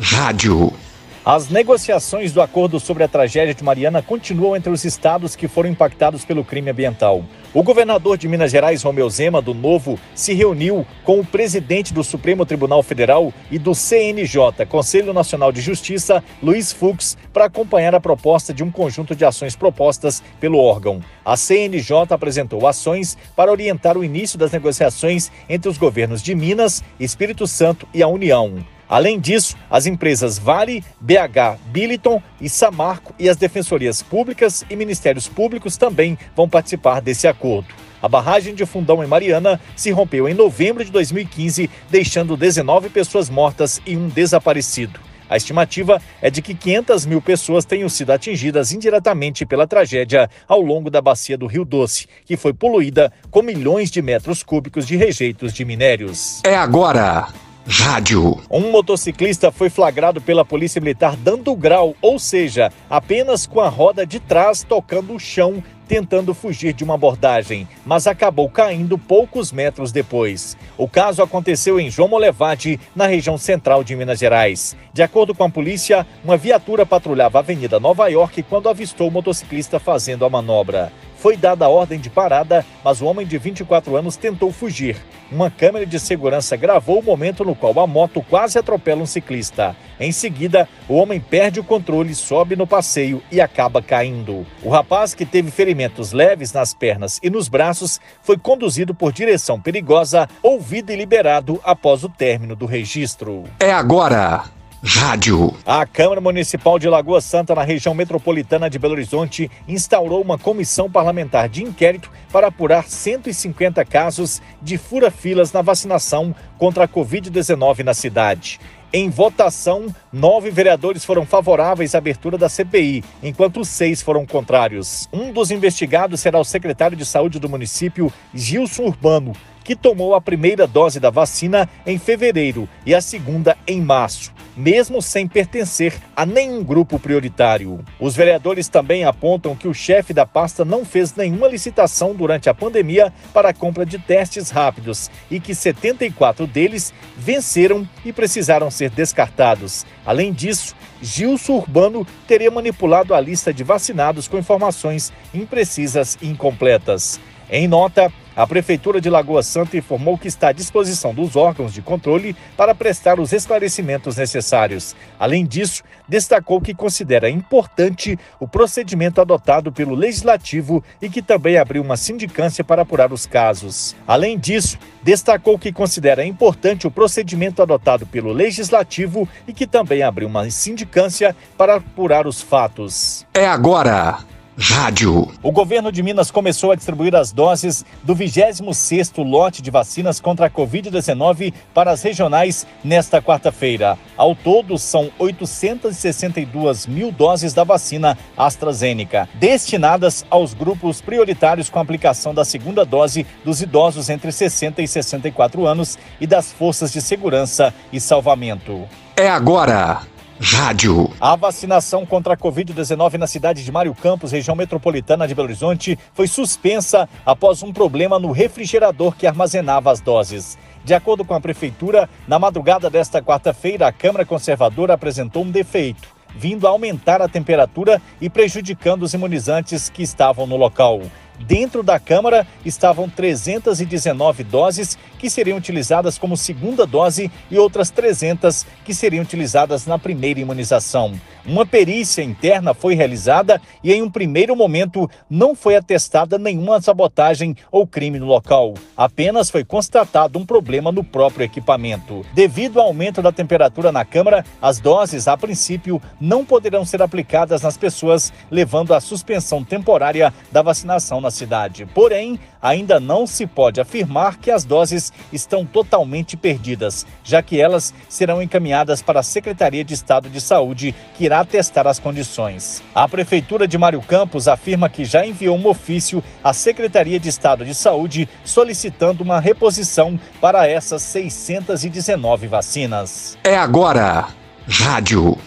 Rádio. As negociações do acordo sobre a tragédia de Mariana continuam entre os estados que foram impactados pelo crime ambiental. O governador de Minas Gerais, Romeu Zema, do Novo, se reuniu com o presidente do Supremo Tribunal Federal e do CNJ, Conselho Nacional de Justiça, Luiz Fux, para acompanhar a proposta de um conjunto de ações propostas pelo órgão. A CNJ apresentou ações para orientar o início das negociações entre os governos de Minas, Espírito Santo e a União. Além disso, as empresas Vale, BH, Billiton e Samarco e as defensorias públicas e ministérios públicos também vão participar desse acordo. A barragem de Fundão em Mariana se rompeu em novembro de 2015, deixando 19 pessoas mortas e um desaparecido. A estimativa é de que 500 mil pessoas tenham sido atingidas indiretamente pela tragédia ao longo da bacia do Rio Doce, que foi poluída com milhões de metros cúbicos de rejeitos de minérios. É agora. Rádio. Um motociclista foi flagrado pela Polícia Militar dando grau, ou seja, apenas com a roda de trás tocando o chão, tentando fugir de uma abordagem, mas acabou caindo poucos metros depois. O caso aconteceu em João Molevade, na região central de Minas Gerais. De acordo com a polícia, uma viatura patrulhava a Avenida Nova York quando avistou o motociclista fazendo a manobra. Foi dada a ordem de parada, mas o homem de 24 anos tentou fugir. Uma câmera de segurança gravou o momento no qual a moto quase atropela um ciclista. Em seguida, o homem perde o controle, sobe no passeio e acaba caindo. O rapaz, que teve ferimentos leves nas pernas e nos braços, foi conduzido por direção perigosa, ouvido e liberado após o término do registro. É agora. Rádio. A Câmara Municipal de Lagoa Santa, na região metropolitana de Belo Horizonte, instaurou uma comissão parlamentar de inquérito para apurar 150 casos de fura-filas na vacinação contra a Covid-19 na cidade. Em votação, nove vereadores foram favoráveis à abertura da CPI, enquanto seis foram contrários. Um dos investigados será o secretário de Saúde do município, Gilson Urbano, que tomou a primeira dose da vacina em fevereiro e a segunda em março, mesmo sem pertencer a nenhum grupo prioritário. Os vereadores também apontam que o chefe da pasta não fez nenhuma licitação durante a pandemia para a compra de testes rápidos e que 74 deles venceram e precisaram ser descartados. Além disso, Gilson Urbano teria manipulado a lista de vacinados com informações imprecisas e incompletas. Em nota, a Prefeitura de Lagoa Santa informou que está à disposição dos órgãos de controle para prestar os esclarecimentos necessários. Além disso, destacou que considera importante o procedimento adotado pelo Legislativo e que também abriu uma sindicância para apurar os casos. Além disso, destacou que considera importante o procedimento adotado pelo Legislativo e que também abriu uma sindicância para apurar os fatos. É agora. Rádio. O governo de Minas começou a distribuir as doses do 26º lote de vacinas contra a Covid-19 para as regionais nesta quarta-feira. Ao todo, são 862 mil doses da vacina AstraZeneca, destinadas aos grupos prioritários com aplicação da segunda dose dos idosos entre 60 e 64 anos e das forças de segurança e salvamento. É agora. Rádio. A vacinação contra a Covid-19 na cidade de Mário Campos, região metropolitana de Belo Horizonte, foi suspensa após um problema no refrigerador que armazenava as doses. De acordo com a Prefeitura, na madrugada desta quarta-feira, a Câmara Conservadora apresentou um defeito, vindo a aumentar a temperatura e prejudicando os imunizantes que estavam no local. Dentro da Câmara estavam 319 doses que seriam utilizadas como segunda dose e outras 300 que seriam utilizadas na primeira imunização. Uma perícia interna foi realizada e, em um primeiro momento, não foi atestada nenhuma sabotagem ou crime no local. Apenas foi constatado um problema no próprio equipamento. Devido ao aumento da temperatura na Câmara, as doses, a princípio, não poderão ser aplicadas nas pessoas, levando à suspensão temporária da vacinação na cidade. Porém, ainda não se pode afirmar que as doses estão totalmente perdidas, já que elas serão encaminhadas para a Secretaria de Estado de Saúde, que irá testar as condições. A Prefeitura de Mário Campos afirma que já enviou um ofício à Secretaria de Estado de Saúde solicitando uma reposição para essas 619 vacinas. É agora. Rádio.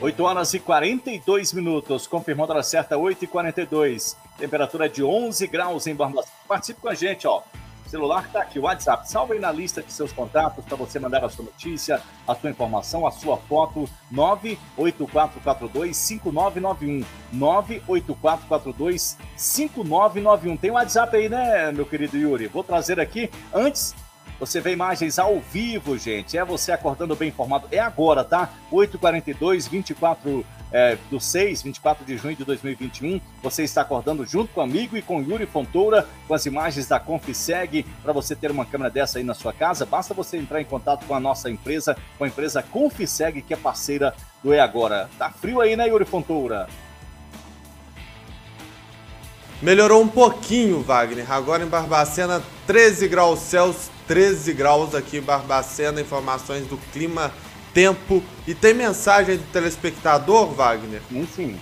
8 horas e 42 minutos, confirmando a certa 8 e 42 Temperatura de 11 graus em Barbacena. Participe com a gente, ó. O celular está aqui, o WhatsApp. Salve aí na lista de seus contatos para você mandar a sua notícia, a sua informação, a sua foto. 98442-5991. 98442-5991. Tem o WhatsApp aí, né, meu querido Yuri? Vou trazer aqui. Antes, você vê imagens ao vivo, gente. É você acordando bem informado. É agora, tá? 8h42, 24 é, do 6, 24 de junho de 2021. Você está acordando junto comigo e com Yuri Fontoura, com as imagens da Confiseg. Para você ter uma câmera dessa aí na sua casa, basta você entrar em contato com a nossa empresa, com a empresa Confiseg, que é parceira do E Agora. Tá frio aí, né, Yuri Fontoura? Melhorou um pouquinho, Wagner. Agora em Barbacena, 13 graus Celsius, 13 graus aqui em Barbacena. Informações do clima, tempo. E tem mensagem do telespectador, Wagner? Sim, sim.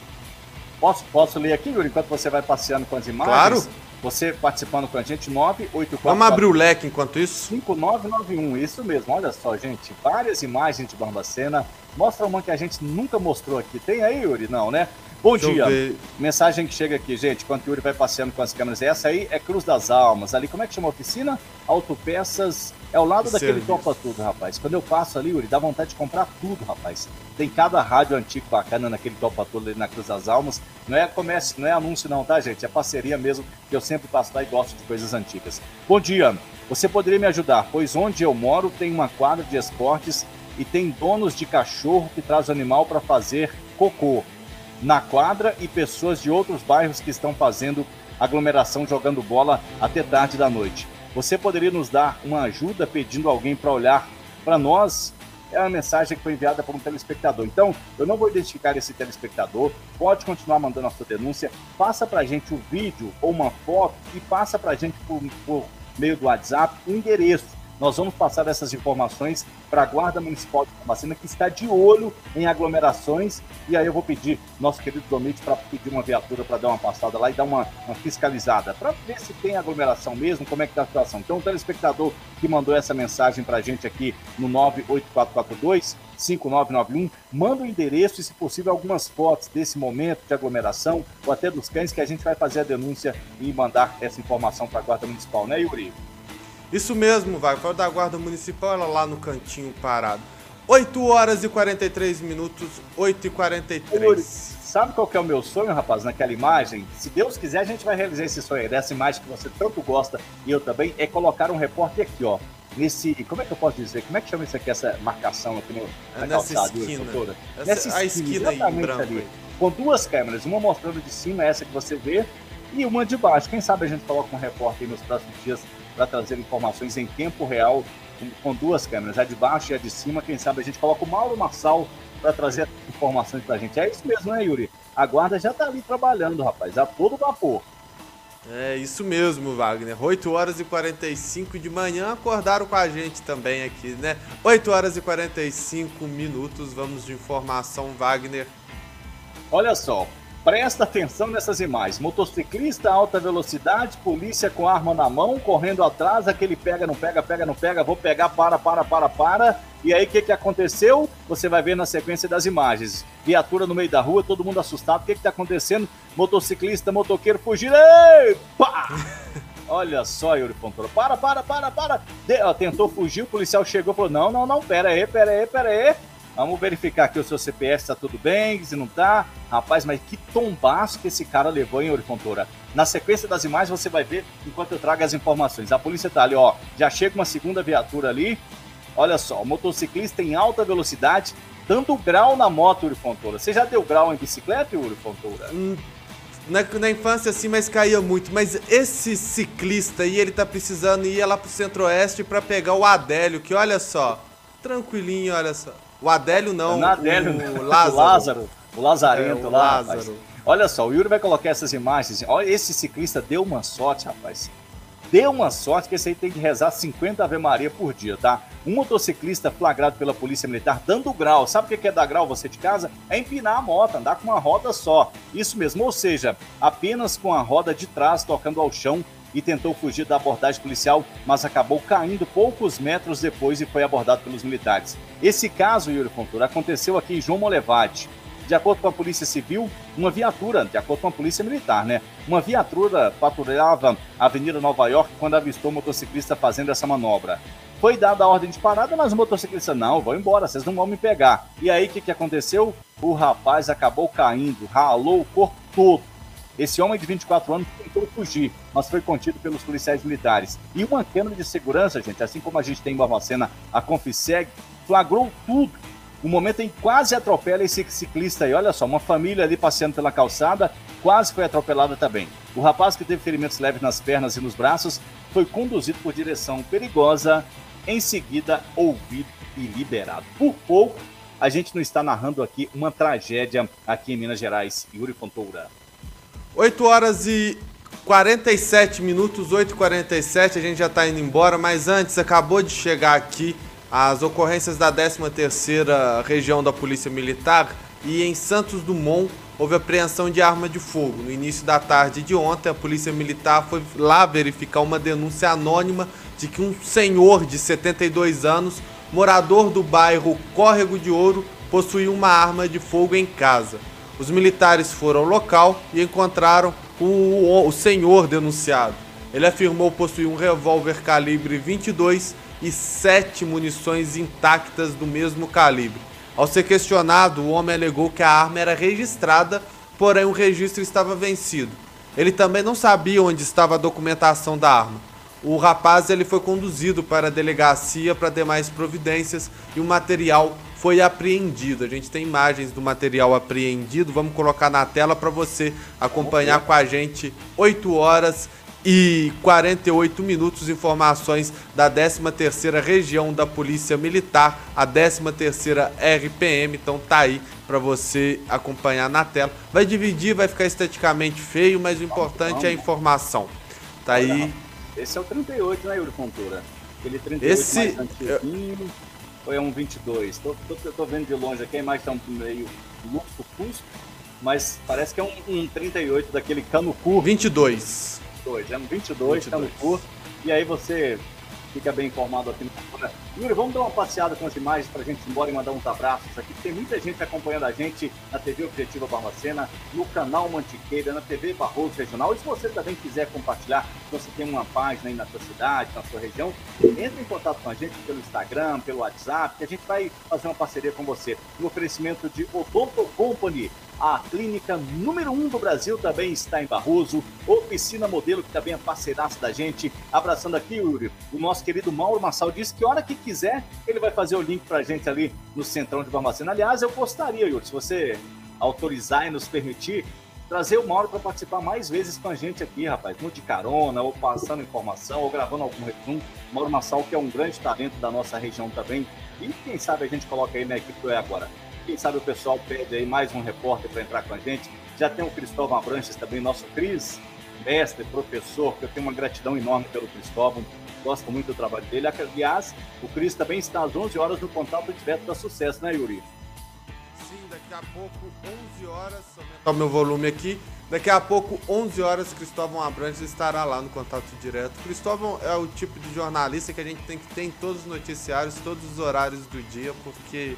Posso, posso ler aqui, Yuri, enquanto você vai passeando com as imagens? Claro. Você participando com a gente, 984. Vamos abrir o leque enquanto isso? 5991, isso mesmo. Olha só, gente. Várias imagens de Barbacena. Mostra uma que a gente nunca mostrou aqui. Tem aí, Yuri? Não, né? Bom Deixa dia. Mensagem que chega aqui, gente, enquanto o Yuri vai passeando com as câmeras. Essa aí é Cruz das Almas. Ali, como é que chama a oficina? Autopeças. É ao lado daquele Serviço. topa tudo, rapaz. Quando eu passo ali, Yuri, dá vontade de comprar tudo, rapaz. Tem cada rádio antigo bacana naquele topa tudo ali na Cruz das Almas. Não é comércio, não é anúncio não, tá, gente? É parceria mesmo, que eu sempre passo lá e gosto de coisas antigas. Bom dia. Você poderia me ajudar, pois onde eu moro tem uma quadra de esportes e tem donos de cachorro que traz o animal para fazer cocô na quadra e pessoas de outros bairros que estão fazendo aglomeração jogando bola até tarde da noite. Você poderia nos dar uma ajuda pedindo alguém para olhar para nós? É uma mensagem que foi enviada por um telespectador. Então, eu não vou identificar esse telespectador. Pode continuar mandando a sua denúncia. Passa para a gente o vídeo ou uma foto e passa para a gente por, por meio do WhatsApp o endereço. Nós vamos passar essas informações para a Guarda Municipal de Barbacena, que está de olho em aglomerações. E aí eu vou pedir nosso querido Domite para pedir uma viatura para dar uma passada lá e dar uma, uma fiscalizada, para ver se tem aglomeração mesmo, como é que está a situação. Então, o telespectador que mandou essa mensagem para a gente aqui no 98442 5991, manda o endereço e, se possível, algumas fotos desse momento de aglomeração ou até dos cães que a gente vai fazer a denúncia e mandar essa informação para a Guarda Municipal, né, Yuri? Isso mesmo, vai. Foi da Guarda Municipal, ela lá no cantinho parado. 8 horas e 43 minutos, 8 e 43. Sabe qual que é o meu sonho, rapaz, naquela imagem? Se Deus quiser, a gente vai realizar esse sonho aí, dessa imagem que você tanto gosta e eu também, é colocar um repórter aqui, ó. Nesse. Como é que eu posso dizer? Como é que chama isso aqui, essa marcação aqui no, na É nessa calçada, esquina. Doutora? Essa- Nessa a esquina aí, branco ali. aí. Com duas câmeras, uma mostrando de cima, essa que você vê, e uma de baixo. Quem sabe a gente coloca um repórter aí nos próximos dias para trazer informações em tempo real com, duas câmeras, a de baixo e a de cima. Quem sabe a gente coloca o Mauro Marçal para trazer informações para a gente. É isso mesmo, né, Yuri? A guarda já está ali trabalhando, rapaz, a todo vapor. É isso mesmo, Wagner. 8 horas e 45 de manhã acordaram com a gente também aqui, né? 8 horas e 45 minutos. Vamos de informação, Wagner. Olha só, Presta atenção nessas imagens. Motociclista alta velocidade, polícia com arma na mão, correndo atrás, aquele pega, não pega, pega, não pega, vou pegar, para, para, para, para. E aí o que, que aconteceu? Você vai ver na sequência das imagens. Viatura no meio da rua, todo mundo assustado. O que está acontecendo? Motociclista, motoqueiro fugindo. Pá! Olha só, Yuri Fontoura. Para, para, para, para. De... Ó, tentou fugir, o policial chegou e falou: não, não, não, pera aí, pera aí, pera aí. Vamos verificar aqui o seu CPF está tudo bem, se não tá. Rapaz, mas que tombaço que esse cara levou, em Orifontoura. Na sequência das imagens você vai ver enquanto eu trago as informações. A polícia tá ali, ó. Já chega uma segunda viatura ali. Olha só, o motociclista em alta velocidade, dando grau na moto, Urifontoura. Você já deu grau em bicicleta, Urifontoura? Hum, na, na infância, assim, mas caía muito. Mas esse ciclista aí, ele tá precisando ir lá pro centro-oeste para pegar o Adélio, que olha só, tranquilinho, olha só. O Adélio não, o, Adélio, o Lázaro. O Lázaro, o Lazarento é, o lá, Lázaro. Rapaz. Olha só, o Yuri vai colocar essas imagens. Olha, esse ciclista deu uma sorte, rapaz. Deu uma sorte que esse aí tem que rezar 50 Ave Maria por dia, tá? Um motociclista flagrado pela Polícia Militar dando grau. Sabe o que é dar grau você de casa? É empinar a moto, andar com uma roda só. Isso mesmo, ou seja, apenas com a roda de trás tocando ao chão e tentou fugir da abordagem policial, mas acabou caindo poucos metros depois e foi abordado pelos militares. Esse caso, Yuri Fontoura, aconteceu aqui em João Molevade. De acordo com a Polícia Civil, uma viatura, de acordo com a Polícia Militar, né? Uma viatura patrulhava a Avenida Nova York quando avistou o motociclista fazendo essa manobra. Foi dada a ordem de parada, mas o motociclista, não, vou embora, vocês não vão me pegar. E aí, o que, que aconteceu? O rapaz acabou caindo, ralou o corpo todo esse homem de 24 anos tentou fugir, mas foi contido pelos policiais militares. E uma câmera de segurança, gente, assim como a gente tem em Barbacena, a Confiseg, flagrou tudo. O momento em que quase atropela esse ciclista aí. Olha só, uma família ali passeando pela calçada, quase foi atropelada também. O rapaz que teve ferimentos leves nas pernas e nos braços foi conduzido por direção perigosa, em seguida ouvido e liberado. Por pouco, a gente não está narrando aqui uma tragédia aqui em Minas Gerais. Yuri Fontoura. 8 horas e 47 minutos, 8h47, a gente já está indo embora, mas antes acabou de chegar aqui as ocorrências da 13ª região da Polícia Militar e em Santos Dumont houve apreensão de arma de fogo. No início da tarde de ontem, a Polícia Militar foi lá verificar uma denúncia anônima de que um senhor de 72 anos, morador do bairro Córrego de Ouro, possuía uma arma de fogo em casa. Os militares foram ao local e encontraram o, o senhor denunciado. Ele afirmou possuir um revólver calibre 22 e sete munições intactas do mesmo calibre. Ao ser questionado, o homem alegou que a arma era registrada, porém o registro estava vencido. Ele também não sabia onde estava a documentação da arma. O rapaz ele foi conduzido para a delegacia para demais providências e o material foi apreendido. A gente tem imagens do material apreendido, vamos colocar na tela para você acompanhar com a gente 8 horas e 48 minutos informações da 13ª Região da Polícia Militar, a 13ª RPM, então tá aí para você acompanhar na tela. Vai dividir, vai ficar esteticamente feio, mas o importante é a informação. Tá aí. Esse é o 38, né, Yuri Fontoura? Aquele 38 Esse... mais antiguinho ou é um 22? Tô, tô, tô vendo de longe aqui, a imagem tá um meio lusco-fusco, mas parece que é um, um 38 daquele cano curto. 22. 22, é um 22, 22. cano curto. E aí você fica bem informado aqui no. Yuri, vamos dar uma passeada com as imagens para a gente ir embora e mandar uns abraços aqui. Tem muita gente acompanhando a gente na TV Objetiva Barbacena, no canal Mantiqueira, na TV Barroso Regional. E se você também quiser compartilhar, se você tem uma página aí na sua cidade, na sua região, entre em contato com a gente pelo Instagram, pelo WhatsApp, que a gente vai fazer uma parceria com você. No oferecimento de Odonto Company, a clínica número 1 um do Brasil também está em Barroso. Oficina Modelo, que também é parceiraço da gente. Abraçando aqui, Yuri, o nosso querido Mauro Massal disse que hora que quiser, ele vai fazer o link pra gente ali no Centrão de Barbacena. Aliás, eu gostaria, Yuri, se você autorizar e nos permitir, trazer o Mauro para participar mais vezes com a gente aqui, rapaz. Muito de carona, ou passando informação, ou gravando algum resumo. Mauro Massal, que é um grande talento da nossa região também. E quem sabe a gente coloca aí na equipe do É Agora. Quem sabe o pessoal pede aí mais um repórter para entrar com a gente. Já tem o Cristóvão Abranches também, nosso Cris, mestre, professor, que eu tenho uma gratidão enorme pelo Cristóvão. Gosto muito do trabalho dele. Aliás, o Cris também está às 11 horas no contato direto da Sucesso, né, Yuri? Sim, daqui a pouco, 11 horas. Aumentar o meu volume aqui. Daqui a pouco, 11 horas, Cristóvão Abrantes estará lá no contato direto. Cristóvão é o tipo de jornalista que a gente tem que ter em todos os noticiários, todos os horários do dia, porque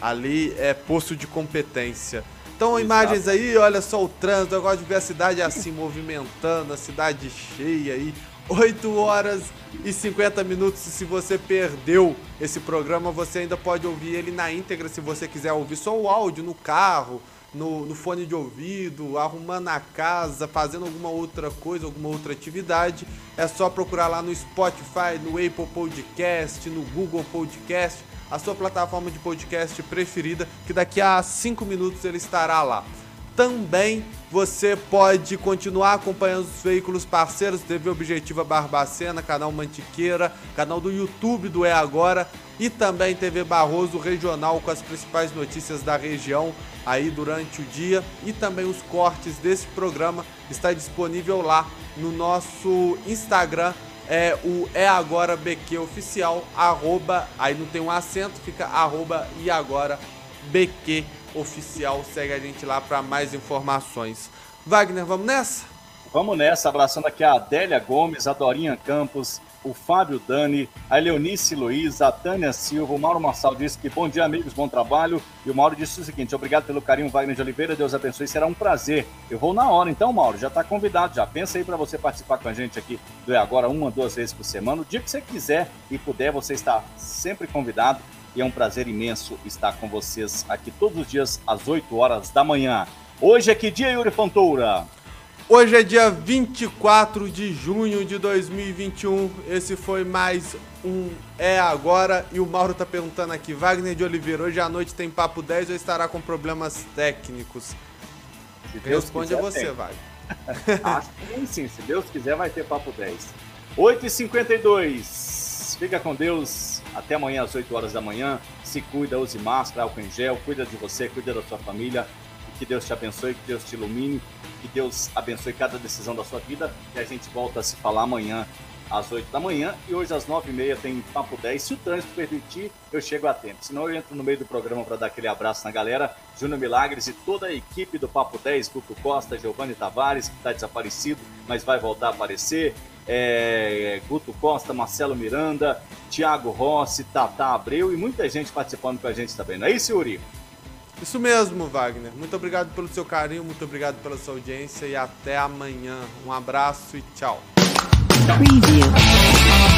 ali é posto de competência. Então, Exato. imagens aí, olha só o trânsito. Eu gosto de ver a cidade assim movimentando, a cidade cheia aí. 8 horas e 50 minutos. E se você perdeu esse programa, você ainda pode ouvir ele na íntegra se você quiser ouvir só o áudio no carro, no, no, fone de ouvido, arrumando a casa, fazendo alguma outra coisa, alguma outra atividade. É só procurar lá no Spotify, no Apple Podcast, no Google Podcast a sua plataforma de podcast preferida, que daqui a 5 minutos ele estará lá. Também você pode continuar acompanhando os veículos parceiros TV Objetiva Barbacena, canal Mantiqueira, canal do YouTube do É Agora e também TV Barroso Regional com as principais notícias da região aí durante o dia e também os cortes desse programa está disponível lá no nosso Instagram é o É Agora BQ Oficial, arroba, aí não tem um acento, fica arroba e agora BQ Oficial. Segue a gente lá para mais informações. Wagner, vamos nessa? Vamos nessa, abraçando aqui a Adélia Gomes, a Dorinha Campos, o Fábio Dani, a Leonice Luiz, a Tânia Silva, o Mauro Massal disse que bom dia, amigos, bom trabalho. E o Mauro disse o seguinte: obrigado pelo carinho, Wagner de Oliveira, Deus abençoe, será um prazer. Eu vou na hora, então, Mauro, já está convidado, já pensa aí para você participar com a gente aqui do É Agora, uma, duas vezes por semana. O dia que você quiser e puder, você está sempre convidado. E é um prazer imenso estar com vocês aqui todos os dias às 8 horas da manhã. Hoje é que dia, Yuri Fontoura? Hoje é dia 24 de junho de 2021. Esse foi mais um É Agora. E o Mauro tá perguntando aqui: Wagner de Oliveira, hoje à noite tem papo 10 ou estará com problemas técnicos? Se Deus Responde quiser, a você, tem. Wagner. Acho que sim, se Deus quiser, vai ter papo 10. 8h52. Fica com Deus. Até amanhã às 8 horas da manhã. Se cuida, use máscara, álcool em gel. Cuida de você, cuida da sua família. Que Deus te abençoe, que Deus te ilumine que Deus abençoe cada decisão da sua vida. E a gente volta a se falar amanhã às 8 da manhã. E hoje às 9h30 tem Papo 10. Se o trânsito permitir, eu chego a tempo. Senão eu entro no meio do programa para dar aquele abraço na galera. Júnior Milagres e toda a equipe do Papo 10, Guto Costa, Giovanni Tavares, que está desaparecido, mas vai voltar a aparecer. É, Guto Costa, Marcelo Miranda, Thiago Rossi, Tata Abreu e muita gente participando com a gente também. Não é isso, Yuri? Isso mesmo, Wagner. Muito obrigado pelo seu carinho, muito obrigado pela sua audiência e até amanhã. Um abraço e tchau. Preview.